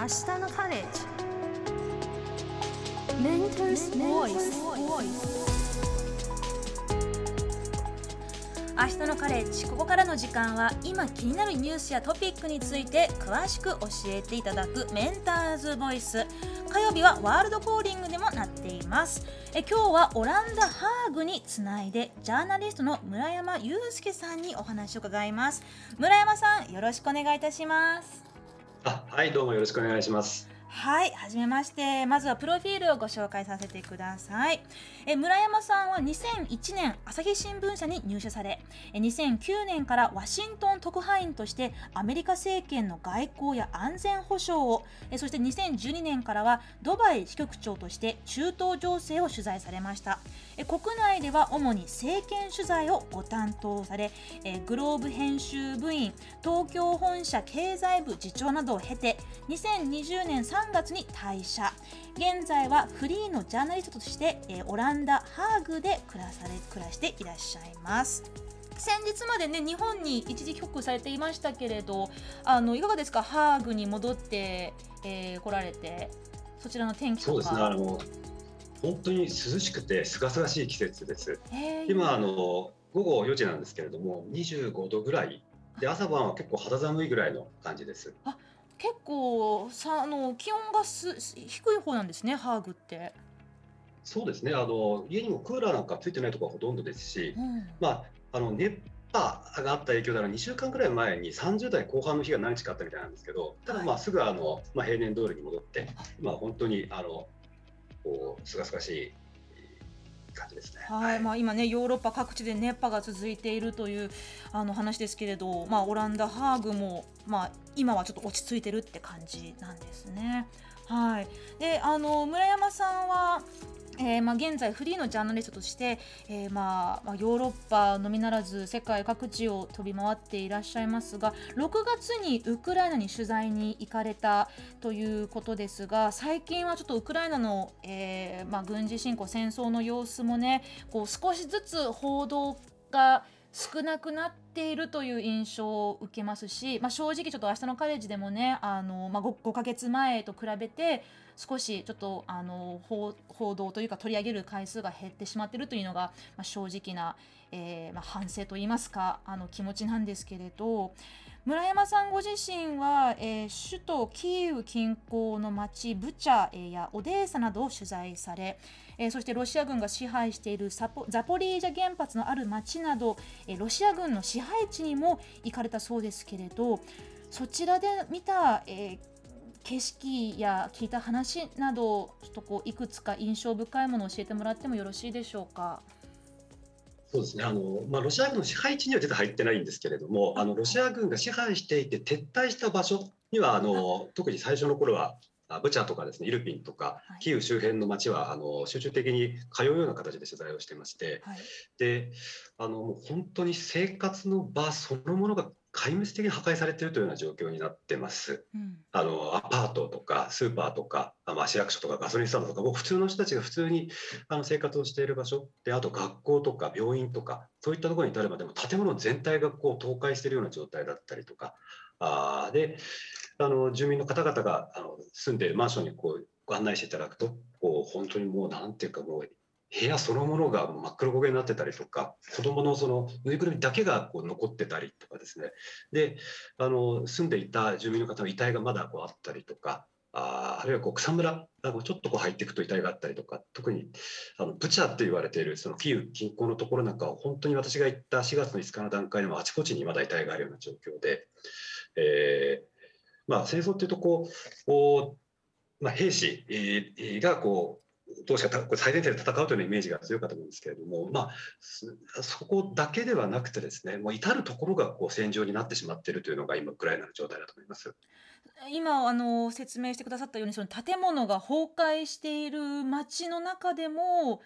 明日のカレッジ。Mentors Voice 明日のカレッジここからの時間は今気になるニュースやトピックについて詳しく教えていただくメンターズボイス火曜日はワールドコーリングでもなっています。え今日はオランダ・ハーグにつないでジャーナリストの村山祐介さんにお話を伺います。村山さんよろしくお願いいたしますあはいどうもよろしくお願いします。はい、はじめまして。まずはプロフィールをご紹介させてください。え村山さんは2001年朝日新聞社に入社され、2009年からワシントン特派員としてアメリカ政権の外交や安全保障を、そして2012年からはドバイ支局長として中東情勢を取材されました。国内では主に政権取材をご担当され、グローブ編集部員、東京本社経済部次長などを経て、2020年3月に退社。現在はフリーのジャーナリストとして、えオランダ・ハーグで暮らされ暮らしていらっしゃいます。先日までね日本に一時帰国されていましたけれどあのいかがですか？ハーグに戻って、えー来られてそちらの天気とか。そうですね。あの本当に涼しくて清々しい季節です。えー今あの午後4時なんですけれども25度ぐらい。で朝晩は結構肌寒いぐらいの感じです結構さあの気温がす低い方なんですねハーグって。そうですね。あの家にもクーラーなんかついてないところはほとんどですしうん。まああの熱波があった影響であの2週間ぐらい前に30代後半の日が何日かあったみたいなんですけどただまあすぐあの、まあ、平年通りに戻って今本当にあのこう清々しい感じですね。はい、まあ、今ねヨーロッパ各地で熱波が続いているというあの話ですけれど、まあ、オランダハーグも、まあ、今はちょっと落ち着いてるって感じなんですね。はい、であの村山さんはえーまあ、現在フリーのジャーナリストとして、えーまあ、ヨーロッパのみならず世界各地を飛び回っていらっしゃいますが6月にウクライナに取材に行かれたということですが最近はちょっとウクライナの、えーまあ、軍事侵攻戦争の様子もねこう少しずつ報道が少なくなっているという印象を受けますし、まあ、正直ちょっと明日のカレッジでもねあの、まあ、5, 5ヶ月前と比べて少しちょっとあの報道というか取り上げる回数が減ってしまっているというのが、まあ、正直な、えーまあ、反省といいますかあの気持ちなんですけれど村山さんご自身は、えー首都キーウ近郊の町ブチャ、やオデーサなどを取材され、えーそしてロシア軍が支配しているサポザポリージャ原発のある町など、えーロシア軍の支配地にも行かれたそうですけれどそちらで見た、えー景色や聞いた話などちょっとこういくつか印象深いものを教えてもらってもよろしいでしょうか？そうですね。あの、まあ、ロシア軍の支配地には実は入ってないんですけれどもあのロシア軍が支配していて撤退した場所にはあの特に最初の頃はあブチャとかですねイルピンとかはい。キーウ周辺の町はあの集中的に通うような形で取材をしてまして。はい、であのもう本当に生活の場そのものが壊滅的に破壊されているというような状況になってます。うんあのアパートとかスーパーとか、あまあ、市役所とかガソリンスタンドとかもう普通の人たちが普通にあの生活をしている場所であと学校とか病院とかそういったところに至ればでも建物全体がこう倒壊しているような状態だったりとかあーであの住民の方々があの住んでいるマンションにこうご案内していただくとこう本当にもうなんていうかもう部屋そのものが真っ黒焦げになってたりとか子供のそのぬいぐるみだけがこう残ってたりとかですね。であの住んでいた住民の方の遺体がまだこうあったりとかああるいはこう草むらがちょっとこう入っていくと遺体があったりとか特にあのブチャって言われているそのキーウ近郊のところなんかは本当に私が行った4月の5日の段階でもあちこちにまだ遺体があるような状況で、えーまあ、戦争っていうとこう、まあ、兵士がこうどうしかたこう最前線で戦うというイメージが強かったと思うんですけれども、まあ、そこだけではなくてですねもう至る所がこう戦場になってしまっているというのが今ウクライナの状態だと思います。今あの説明してくださったようにその建物が崩壊している町の中でも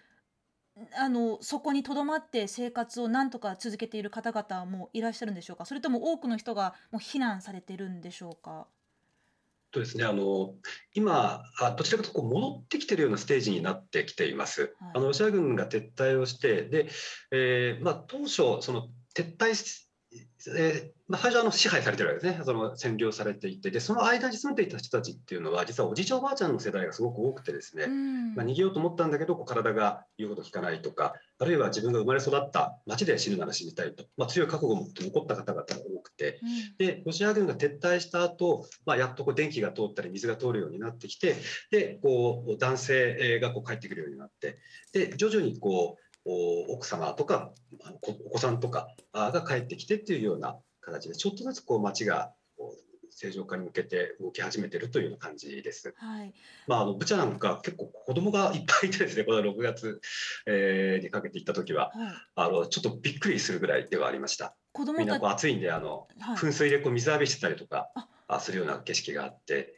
あのそこにとどまって生活をなんとか続けている方々もいらっしゃるんでしょうか？それとも多くの人がもう避難されてるんでしょうか？とですね、あの今あ、どちらかというとこう戻ってきているようなステージになってきています。はいあのロシア軍が撤退をして、でえーまあ、当初、その撤退しえーまあ、最初はあの支配されてるわけですね。その占領されていて。でその間に住んでいた人たちっていうのは実はおじいちゃんおばあちゃんの世代がすごく多くてですね、うん。まあ、逃げようと思ったんだけどこう体が言うこと聞かないとかあるいは自分が生まれ育った町で死ぬなら死にたいと、まあ、強い覚悟を持って残った方々が多くて。うん。でロシア軍が撤退した後、まあやっとこう電気が通ったり水が通るようになってきてでこう男性がこう帰ってくるようになって。で徐々にこうお奥様とかお子さんとかあが帰ってきてっていうような形でちょっとずつこう街が正常化に向けて動き始めてるというような感じです。はい。まあ、あのブチャなんか結構子供がいっぱいいてですね この6月、えーにかけて行った時は。はい。あのちょっとびっくりするぐらいではありました。みんなこう暑いんであのはい。噴水でこう水浴びしてたりとかあ。あするような景色があって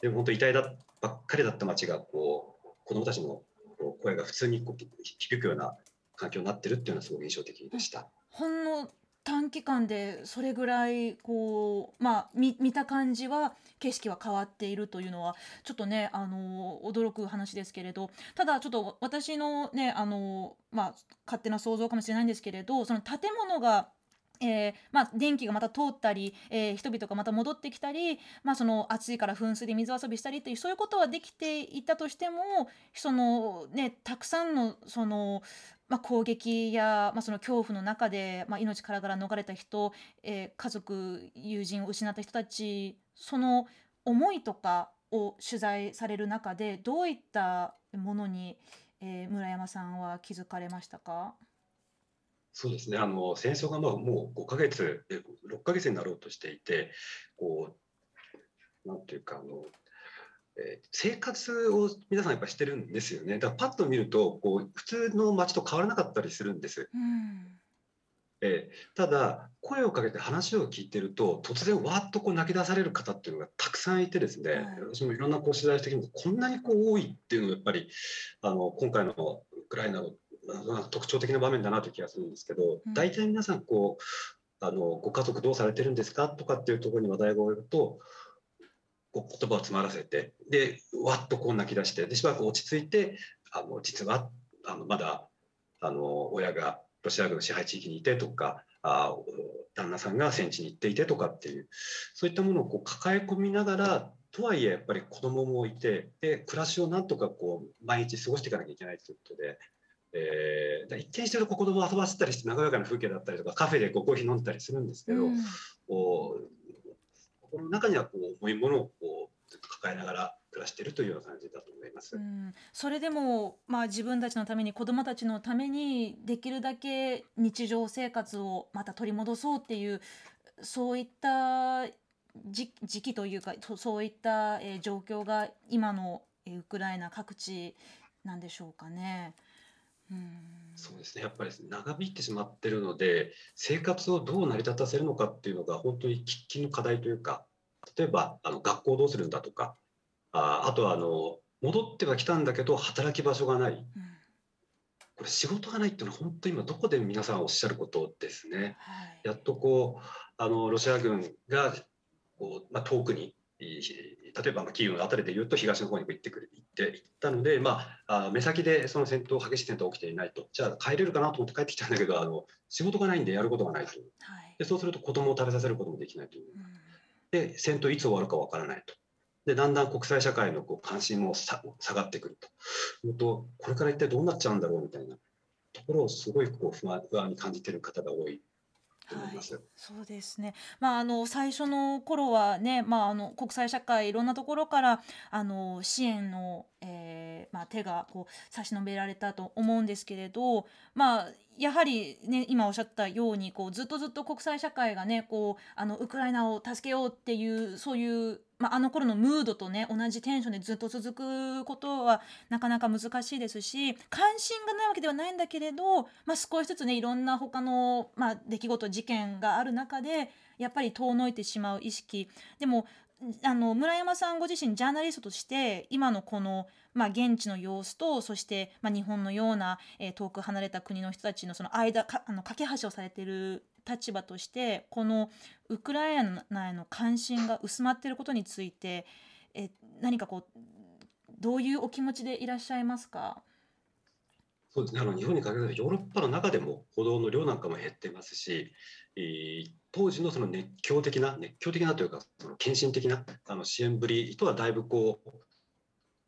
でも本当遺体だばっかりだった街がこう子どもたちのこう声が普通にこう響くような環境になってるっていうのはすごく印象的でした。ほんの短期間でそれぐらいこうまあ見見た感じは景色は変わっているというのはちょっとねあの驚く話ですけれどただちょっと私のねあのまあ勝手な想像かもしれないんですけれどその建物がえーまあ、電気がまた通ったり、えー人々がまた戻ってきたり、まあ、その暑いから噴水で水遊びしたりっていうそういうことはできていたとしてもその、ね、たくさんのその、まあ、攻撃や、まあ、その恐怖の中で、まあ、命からがら逃れた人、えー家族友人を失った人たちその思いとかを取材される中でどういったものに、えー村山さんは気づかれましたか？そうですね。あの戦争がまあもう5ヶ月え6ヶ月になろうとしていてこうなんていうかあの、えー生活を皆さんやっぱしてるんですよね。だからパッと見るとこう普通の街と変わらなかったりするんです。うん。えーただ声をかけて話を聞いてると突然わーっとこう泣き出される方っていうのがたくさんいてですね、はい。私もいろんなこう取材してきてこんなにこう多いっていうのがやっぱりあの今回のウクライナのまあ特徴的な場面だなという気がするんですけど、うん大体皆さんこうあのご家族どうされてるんですかとかっていうところに話題が及ぶとこう言葉を詰まらせてでわっとこう泣き出してでしばらく落ち着いてあの実はあのまだあの親がロシア軍の支配地域にいてとかあ旦那さんが戦地に行っていてとかっていうそういったものをこう抱え込みながらとはいえやっぱり子供もいてで暮らしをなんとかこう毎日過ごしていかなきゃいけないということで。えー、一見してると子供を遊ばせたりして和やかな風景だったりとかカフェでこうコーヒー飲んだりするんですけど、うんこう心の中にはこう重いものをこうずっと抱えながら暮らしているというような感じだと思います。うん、それでも、まあ、自分たちのために子どもたちのためにできるだけ日常生活をまた取り戻そうっていうそういった時時期というかそそういった、えー状況が今の、えーウクライナ各地なんでしょうかね。うん。そうですね。やっぱり長引いてしまっているので生活をどう成り立たせるのかっていうのが本当に喫緊の課題というか例えばあの学校をどうするんだとかああとはあの戻ってはきたんだけど働き場所がない。うん。これ仕事がないっていうのは本当に今どこで皆さんおっしゃることですね。はい。やっとこうあのロシア軍がこう、まあ、遠くにい例えばまあキーウの辺りで言うと東の方に行ってくる行って行ったので、まあ、あ目先でその戦闘激しい戦闘が起きていないと。じゃあ帰れるかなと思って帰ってきたんだけどあの仕事がないんでやることがないと。はい。でそうすると子供を食べさせることもできないという。うん。で戦闘いつ終わるかわからないと。でだんだん国際社会のこう関心もさ下がってくると。とこれから一体どうなっちゃうんだろうみたいなところをすごいこう不安不安に感じている方が多いと思い。そうですね。まああの最初の頃はね、まああの国際社会いろんなところからあの支援の、えーまあ手がこう差し伸べられたと思うんですけれど、まあやはりね今おっしゃったようにこうずっとずっと国際社会がねこうあのウクライナを助けようっていうそういうまああの頃のムードとね同じテンションでずっと続くことはなかなか難しいですし関心がないわけではないんだけれど、まあ、少しずつねいろんな他の、まあ、出来事事件がある中でやっぱり遠のいてしまう意識。でもあの村山さんご自身ジャーナリストとして今のこの、まあ、現地の様子とそして、まあ、日本のような、えー遠く離れた国の人たちのその間かあの架け橋をされてる立場としてこのウクライナへの関心が薄まっていることについてえ何かこうどういうお気持ちでいらっしゃいますか？そうですね、あの日本に限らずヨーロッパの中でも歩道の量なんかも減ってますし、えー当時のその熱狂的な、熱狂的なというか、その献身的なあの支援ぶりとはだいぶこう、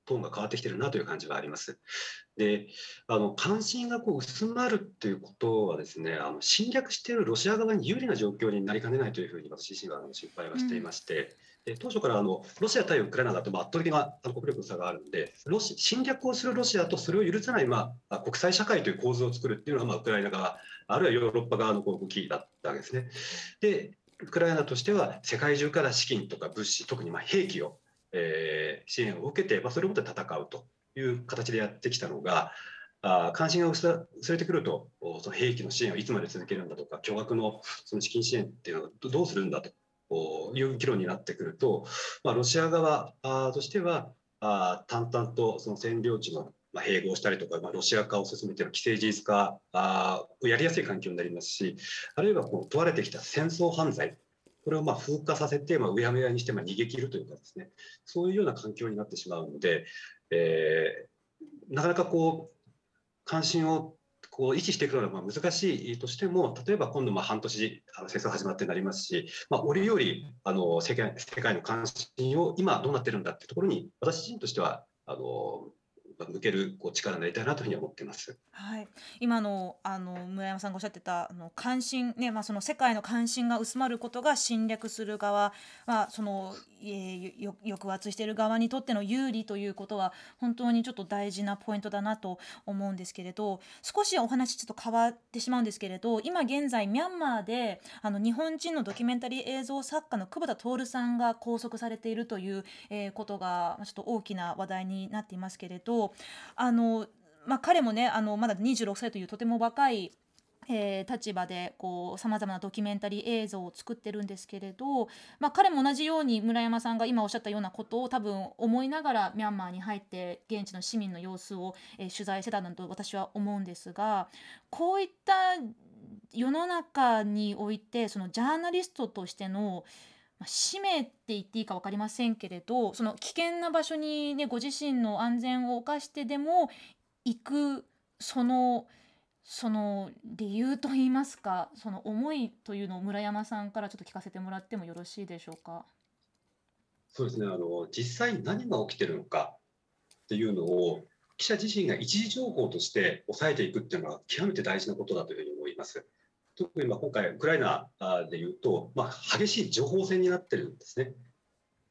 トーンが変わってきてるなという感じはあります。で、あの関心がこう薄まるっていうことはですね、あの侵略しているロシア側に有利な状況になりかねないというふうに私自身はあの心配はしていまして、で当初からあのロシア対ウクライナだと圧倒的な国力の差があるので、ロシ侵略をするロシアとそれを許さない、まあ、国際社会という構図を作るっていうのが、まあ、ウクライナ側、あるいはヨーロッパ側のこう動きだったわけですね。で、ウクライナとしては世界中から資金とか物資、特にまあ兵器を、え支援を受けて、まあ、それをもって戦うという形でやってきたのが、あ関心が薄れてくると、その兵器の支援をいつまで続けるんだとか、巨額のその資金支援っていうのをどうするんだという議論になってくると、まあ、ロシア側としては、あ淡々とその占領地の併合したりとか、まあ、ロシア化を進めている既成事実化をやりやすい環境になりますし、あるいはこう問われてきた戦争犯罪、これをまあ風化させて、まあ、うやむやにしてまあ逃げ切るというかですね、そういうような環境になってしまうので、えーなかなかこう関心をこう維持していくのがまあ難しいとしても、例えば今度まあ半年あの戦争始まってなりますし、まあ、折々あの世界世界の関心を今どうなってるんだっていうところに私自身としてはあの向けるこう力になりたいなというふうに思っています。はい、今のあの村山さんがおっしゃってたあの関心ね、まあ、その世界の関心が薄まることが侵略する側、まあそのえー抑圧している側にとっての有利ということは本当にちょっと大事なポイントだなと思うんですけれど少しお話ちょっと変わってしまうんですけれど今現在ミャンマーであの日本人のドキュメンタリー映像作家の久保田徹さんが拘束されているという、えことがちょっと大きな話題になっていますけれどあのまあ、彼もねあのまだ26歳というとても若い、えー立場でさまざまなドキュメンタリー映像を作ってるんですけれど、まあ、彼も同じように村山さんが今おっしゃったようなことを多分思いながらミャンマーに入って現地の市民の様子を、えー取材してたんだと私は思うんですがこういった世の中においてそのジャーナリストとしてのまあ使命って言っていいか分かりませんけれどその危険な場所に、ね、ご自身の安全を冒してでも行くそのその理由といいますかその思いというのを村山さんからちょっと聞かせてもらってもよろしいでしょうか？そうですねあの実際何が起きてるのかっていうのを記者自身が一時情報として抑えていくっていうのは極めて大事なことだというふうに思います。特にまあ今回、ウクライナでいうと、まあ、激しい情報戦になってるんですね。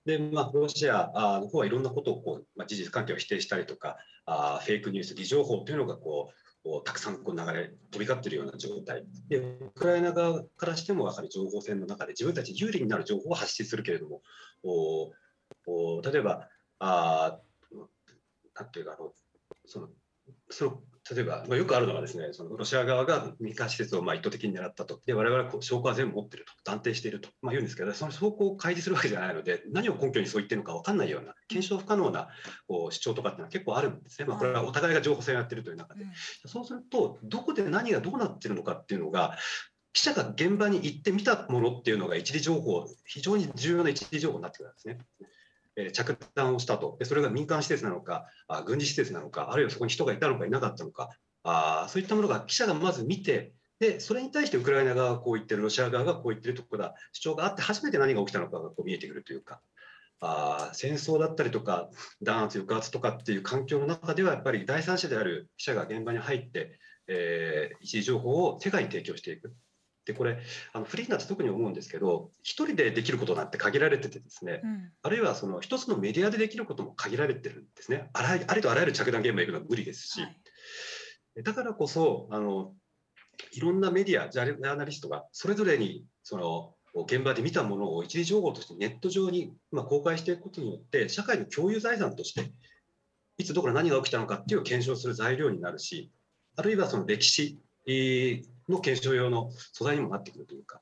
で、まあ、ロシアの方はいろんなことをこう、まあ、事実関係を否定したりとか、あフェイクニュース、偽情報というのがこうこうたくさんこう流れ飛び交っているような状態で、ウクライナ側からしても、やはり情報戦の中で自分たち有利になる情報を発信するけれども、おお例えば、あなんていうかあのそのその例えば、まあ、よくあるのはですねそのロシア側が民間施設をまあ意図的に狙ったとで我々はこう証拠は全部持っていると断定していると、まあ、言うんですけどその証拠を開示するわけじゃないので何を根拠にそう言ってるのか分かんないような検証不可能なこう主張とかっていうのは結構あるんですね、まあ、これはお互いが情報戦をやっているという中で。そうするとどこで何がどうなっているのかっていうのが記者が現場に行って見たものっていうのが一時情報非常に重要な一時情報になってくるんですね。着弾をしたとそれが民間施設なのか軍事施設なのかあるいはそこに人がいたのかいなかったのかあそういったものが記者がまず見てでそれに対してウクライナ側がこう言ってるロシア側がこう言ってるところだ主張があって初めて何が起きたのかがこう見えてくるというか。あ戦争だったりとか弾圧抑圧とかっていう環境の中ではやっぱり第三者である記者が現場に入って、えー一時情報を世界に提供していく。でこれあのフリーになって特に思うんですけど一人でできることなんて限られててですねうん。あるいはその一つのメディアでできることも限られてるんですね。あらありとあらゆる着弾現場に行くのは無理ですし、はい。だからこそあのいろんなメディアジャーナリストがそれぞれにその現場で見たものを一時情報としてネット上にまあ公開していくことによって社会の共有財産としていつどこで何が起きたのかっていう検証する材料になるしあるいはその歴史えーの検証用の素材にもなってくるというか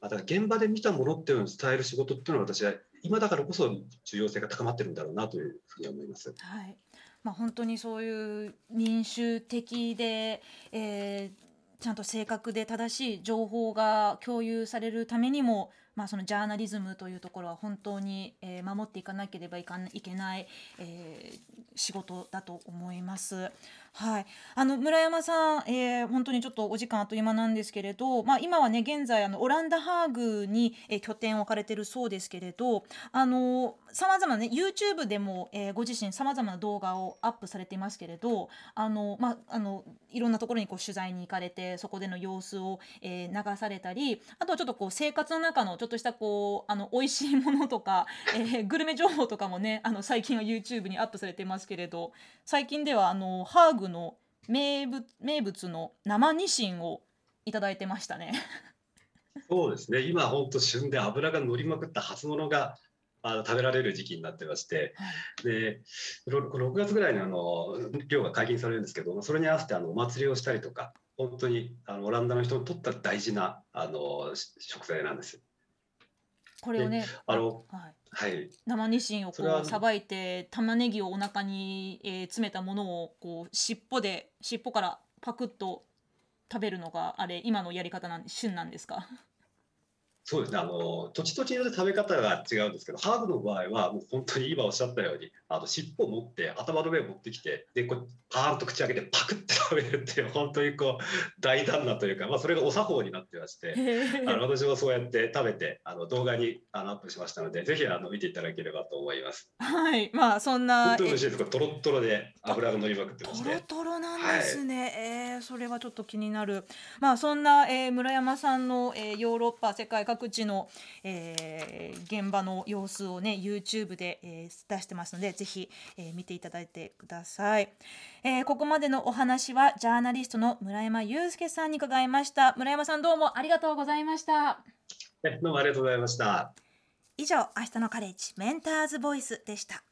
あだから現場で見たものっていうのを伝える仕事っていうのは私は今だからこそ重要性が高まってるんだろうなというふうに思います。はいまあ、本当にそういう民主的で、えーちゃんと正確で正しい情報が共有されるためにもまあ、そのジャーナリズムというところは本当に、えー守っていかなければいかないけない、えー仕事だと思います。はい、あの村山さん、えー本当にちょっとお時間あっという間なんですけれど、まあ、今はね現在あのオランダハーグに、えー拠点を置かれてるそうですけれどあのさまざまなね YouTube でも、えーご自身さまざまな動画をアップされていますけれどあの、まあ、あのいろんなところにこう取材に行かれてそこでの様子を、えー流されたりあとはちょっとこう生活の中のちょっとしたこうあの美味しいものとか、えーグルメ情報とかもねあの最近は YouTube にアップされてますけれど最近ではあのハーグの名物名物の生ニシンをいただいてましたね。そうですね。今本当旬で脂が乗りまくった初物があの食べられる時期になってまして、で、ろこの6月ぐらいにあの漁が解禁されるんですけど、それに合わせてあのお祭りをしたりとか、本当にあのオランダの人にとっては大事なあのし食材なんです。これをねあのはい、はい。生ニシンをこうさばいて玉ねぎをお腹に、えー詰めたものをこう尻尾で尻尾からパクッと食べるのがあれ今のやり方なん旬なんですか？そうですね。あの土地土地によって食べ方が違うんですけど、ハーブの場合はもう本当に今おっしゃったように、あの尻尾を持って頭の上を持ってきて、でこうパーンと口開けてパクって食べるっていう本当にこう大胆なというか、まあそれがお作法になってまして。あの私もそうやって食べてあの動画にあのアップしましたので、ぜひあの見ていただければと思います。はいまあそんな本当に美え味しいです。トロットロで脂が乗りまくってまトロして。トロなんですね、えーそれはちょっと気になるまあそんな、えー村山さんの、えーヨーロッパ世界各地の、えー現場の様子をね YouTube で、えー出してますのでぜひ、えー見ていただいてください、えーここまでのお話はジャーナリストの村山祐介さんに伺いました。村山さんどうもありがとうございました。ねどうもありがとうございました。以上明日のカレッジメンターズボイスでした